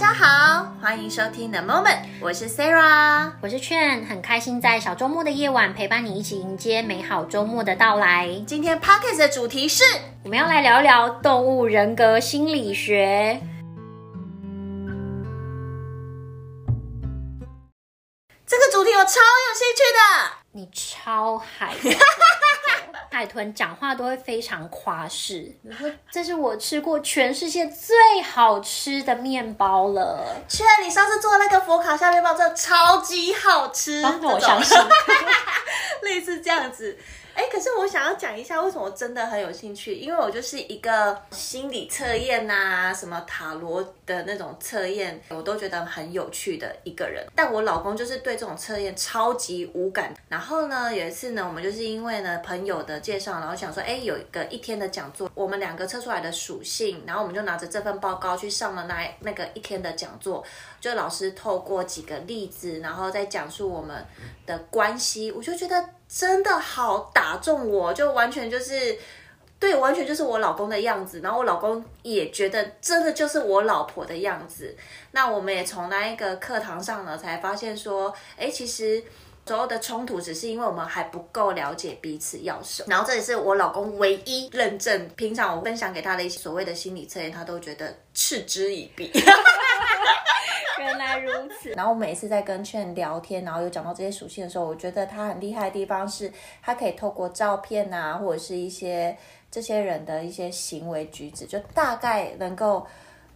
大家好，欢迎收听 The Moment，我是 Sarah，我是劝，很开心在小周末的夜晚陪伴你一起迎接美好周末的到来。今天 Podcast 的主题是，我们要来聊聊动物人格心理学。这个主题我超有兴趣的，你超嗨。海豚讲话都会非常夸饰，你说，这是我吃过全世界最好吃的面包了。确，你上次做的那个佛卡夏面包真的超级好吃，帮我相信，类似这样子。哎，可是我想要讲一下，为什么我真的很有兴趣？因为我就是一个心理测验呐、什么塔罗的那种测验，我都觉得很有趣的一个人。但我老公就是对这种测验超级无感。然后呢，有一次呢，我们就是因为呢朋友的介绍，然后想说，哎，有一个一天的讲座，我们两个测出来的属性，然后我们就拿着这份报告去上了那那个一天的讲座。就老师透过几个例子，然后再讲述我们的关系，我就觉得。真的好打中我，就完全就是，对，完全就是我老公的样子。然后我老公也觉得真的就是我老婆的样子。那我们也从那一个课堂上呢，才发现说，哎，其实所有的冲突只是因为我们还不够了解彼此要什么。然后这也是我老公唯一认证，平常我分享给他的一些所谓的心理测验，他都觉得嗤之以鼻。原来如此。然后我每次在跟劝聊天，然后有讲到这些属性的时候，我觉得他很厉害的地方是，他可以透过照片啊，或者是一些这些人的一些行为举止，就大概能够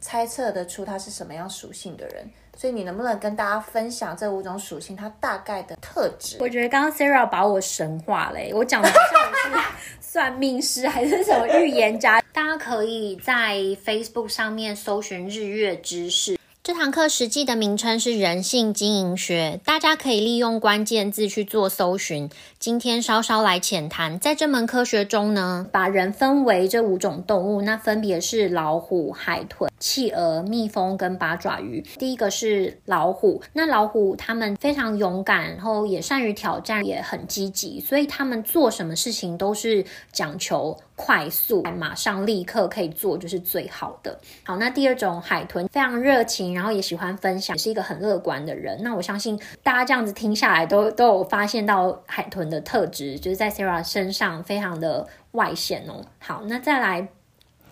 猜测得出他是什么样属性的人。所以你能不能跟大家分享这五种属性，他大概的特质？我觉得刚刚 Sarah 把我神化了，我讲的好像我是算命师还是什么预言家。大家可以在 Facebook 上面搜寻日月知识。这堂课实际的名称是人性经营学，大家可以利用关键字去做搜寻。今天稍稍来浅谈，在这门科学中呢，把人分为这五种动物，那分别是老虎、海豚、企鹅、蜜蜂跟八爪鱼。第一个是老虎，那老虎他们非常勇敢，然后也善于挑战，也很积极，所以他们做什么事情都是讲求快速，马上立刻可以做，就是最好的。好，那第二种海豚非常热情，然后也喜欢分享，是一个很乐观的人。那我相信大家这样子听下来都都有发现到海豚的特质，就是在 Sarah 身上非常的外显哦。好，那再来。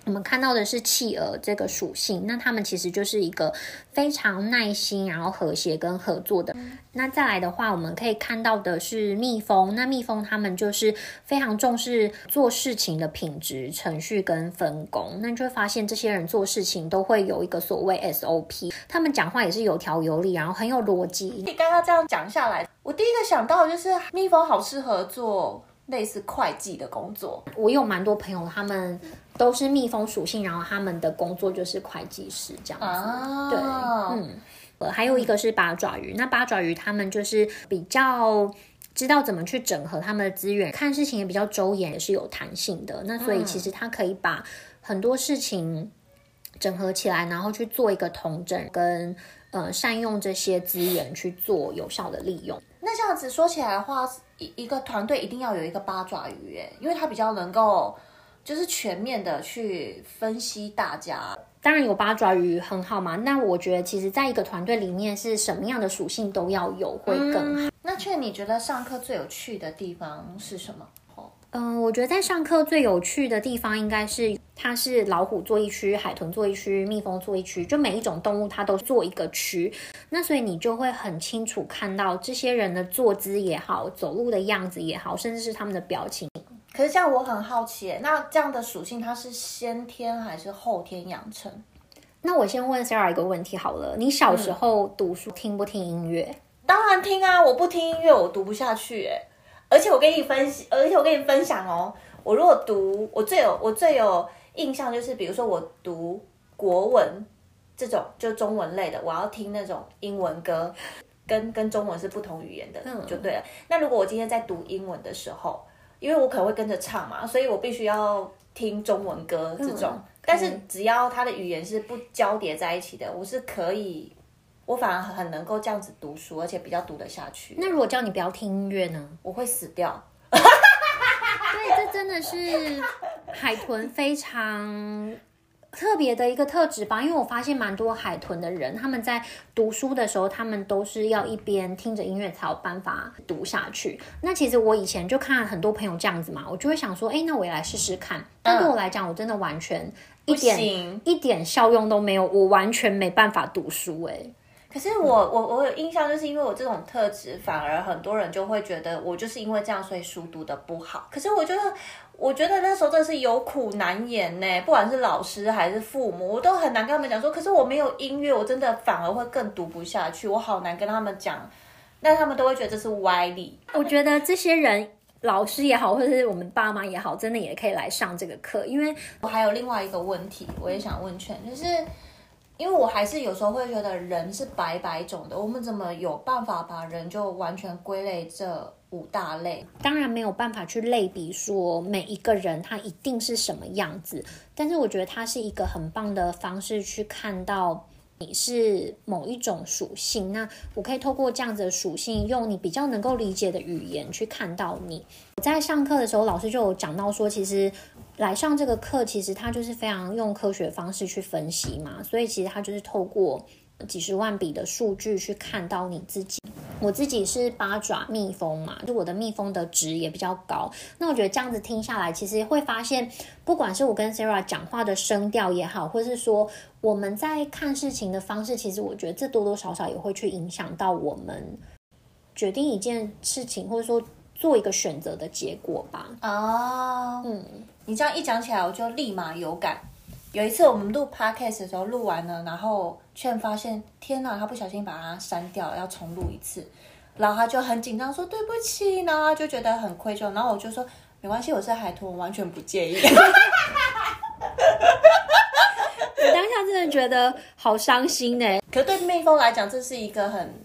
我们看到的是企鹅这个属性，那他们其实就是一个非常耐心，然后和谐跟合作的。那再来的话，我们可以看到的是蜜蜂，那蜜蜂他们就是非常重视做事情的品质、程序跟分工。那你就会发现，这些人做事情都会有一个所谓 SOP，他们讲话也是有条有理，然后很有逻辑。你刚刚这样讲下来，我第一个想到的就是蜜蜂好适合做类似会计的工作。我有蛮多朋友，他们。都是蜜蜂属性，然后他们的工作就是会计师这样子。Oh. 对，嗯，呃，还有一个是八爪鱼。那八爪鱼他们就是比较知道怎么去整合他们的资源，看事情也比较周延，也是有弹性的。那所以其实他可以把很多事情整合起来，然后去做一个统整，跟呃善用这些资源去做有效的利用。那这样子说起来的话，一一个团队一定要有一个八爪鱼，哎，因为它比较能够。就是全面的去分析大家，当然有八爪鱼很好嘛。那我觉得，其实在一个团队里面，是什么样的属性都要有会更好。嗯、那劝你觉得上课最有趣的地方是什么？嗯、呃，我觉得在上课最有趣的地方应该是，它是老虎坐一区，海豚坐一区，蜜蜂坐一区，就每一种动物它都坐一个区。那所以你就会很清楚看到这些人的坐姿也好，走路的样子也好，甚至是他们的表情。可是这样我很好奇，那这样的属性它是先天还是后天养成？那我先问 Sarah 一个问题好了，你小时候读书听不听音乐？当然听啊，我不听音乐我读不下去诶。而且我跟你分析，而且我跟你分享哦，我如果读，我最有我最有印象就是，比如说我读国文这种就中文类的，我要听那种英文歌，跟跟中文是不同语言的，就对了。那如果我今天在读英文的时候，因为我可能会跟着唱嘛，所以我必须要听中文歌这种。嗯、但是只要它的语言是不交叠在一起的，我是可以，我反而很能够这样子读书，而且比较读得下去。那如果叫你不要听音乐呢？我会死掉。对，这真的是海豚非常特别的一个特质吧，因为我发现蛮多海豚的人，他们在读书的时候，他们都是要一边听着音乐才有办法读下去。那其实我以前就看很多朋友这样子嘛，我就会想说，哎，那我也来试试看。但对我来讲，我真的完全一点一点效用都没有，我完全没办法读书哎。可是我我我有印象，就是因为我这种特质，反而很多人就会觉得我就是因为这样，所以书读的不好。可是我觉得。我觉得那时候真的是有苦难言呢，不管是老师还是父母，我都很难跟他们讲说。可是我没有音乐，我真的反而会更读不下去，我好难跟他们讲。那他们都会觉得这是歪理。我觉得这些人，老师也好，或者是我们爸妈也好，真的也可以来上这个课，因为我还有另外一个问题，我也想问全，就是因为我还是有时候会觉得人是百百种的，我们怎么有办法把人就完全归类这？五大类，当然没有办法去类比说每一个人他一定是什么样子，但是我觉得它是一个很棒的方式去看到你是某一种属性。那我可以透过这样子的属性，用你比较能够理解的语言去看到你。我在上课的时候，老师就有讲到说，其实来上这个课，其实他就是非常用科学方式去分析嘛，所以其实他就是透过几十万笔的数据去看到你自己。我自己是八爪蜜蜂嘛，就我的蜜蜂的值也比较高。那我觉得这样子听下来，其实会发现，不管是我跟 Sarah 讲话的声调也好，或是说我们在看事情的方式，其实我觉得这多多少少也会去影响到我们决定一件事情，或者说做一个选择的结果吧。哦，嗯，你这样一讲起来，我就立马有感。有一次我们录 podcast 的时候，录完了，然后却发现，天哪，他不小心把它删掉，要重录一次，然后他就很紧张说对不起，然后就觉得很愧疚，然后我就说没关系，我是海豚，我完全不介意。我当下真的觉得好伤心呢。可是对蜜蜂来讲，这是一个很，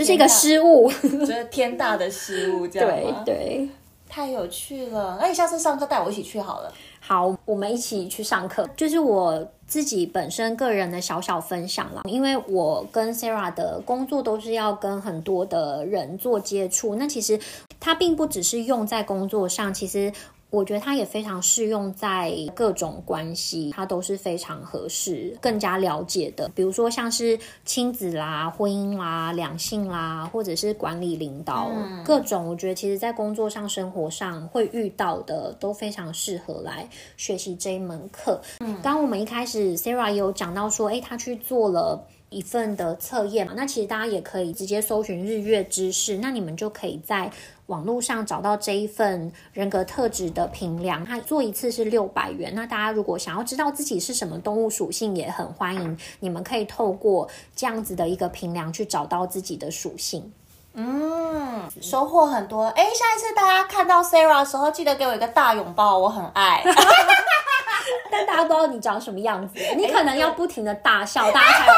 这是一个失误，就是天大的失误，这样吗？对对，太有趣了。那你下次上课带我一起去好了。好，我们一起去上课。就是我自己本身个人的小小分享啦，因为我跟 Sarah 的工作都是要跟很多的人做接触，那其实它并不只是用在工作上，其实。我觉得它也非常适用在各种关系，它都是非常合适、更加了解的。比如说像是亲子啦、婚姻啦、两性啦，或者是管理领导，嗯、各种我觉得其实在工作上、生活上会遇到的，都非常适合来学习这一门课。嗯，刚刚我们一开始 Sarah 有讲到说，诶，他去做了一份的测验嘛，那其实大家也可以直接搜寻日月知识，那你们就可以在。网络上找到这一份人格特质的评量，它做一次是六百元。那大家如果想要知道自己是什么动物属性，也很欢迎你们可以透过这样子的一个评量去找到自己的属性。嗯，收获很多。哎，下一次大家看到 Sarah 的时候，记得给我一个大拥抱，我很爱。但大家不知道你长什么样子，你可能要不停的大笑，大家才有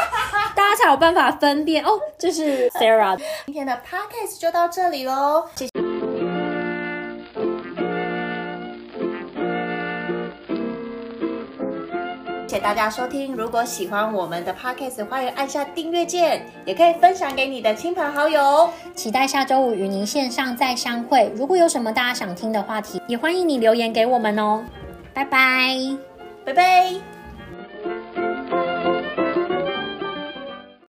大家才有办法分辨哦，这是 Sarah。今天的 Podcast 就到这里喽，谢谢。谢谢大家收听。如果喜欢我们的 Podcast，欢迎按下订阅键，也可以分享给你的亲朋好友。期待下周五与您线上再相会。如果有什么大家想听的话题，也欢迎你留言给我们哦。拜拜，拜拜。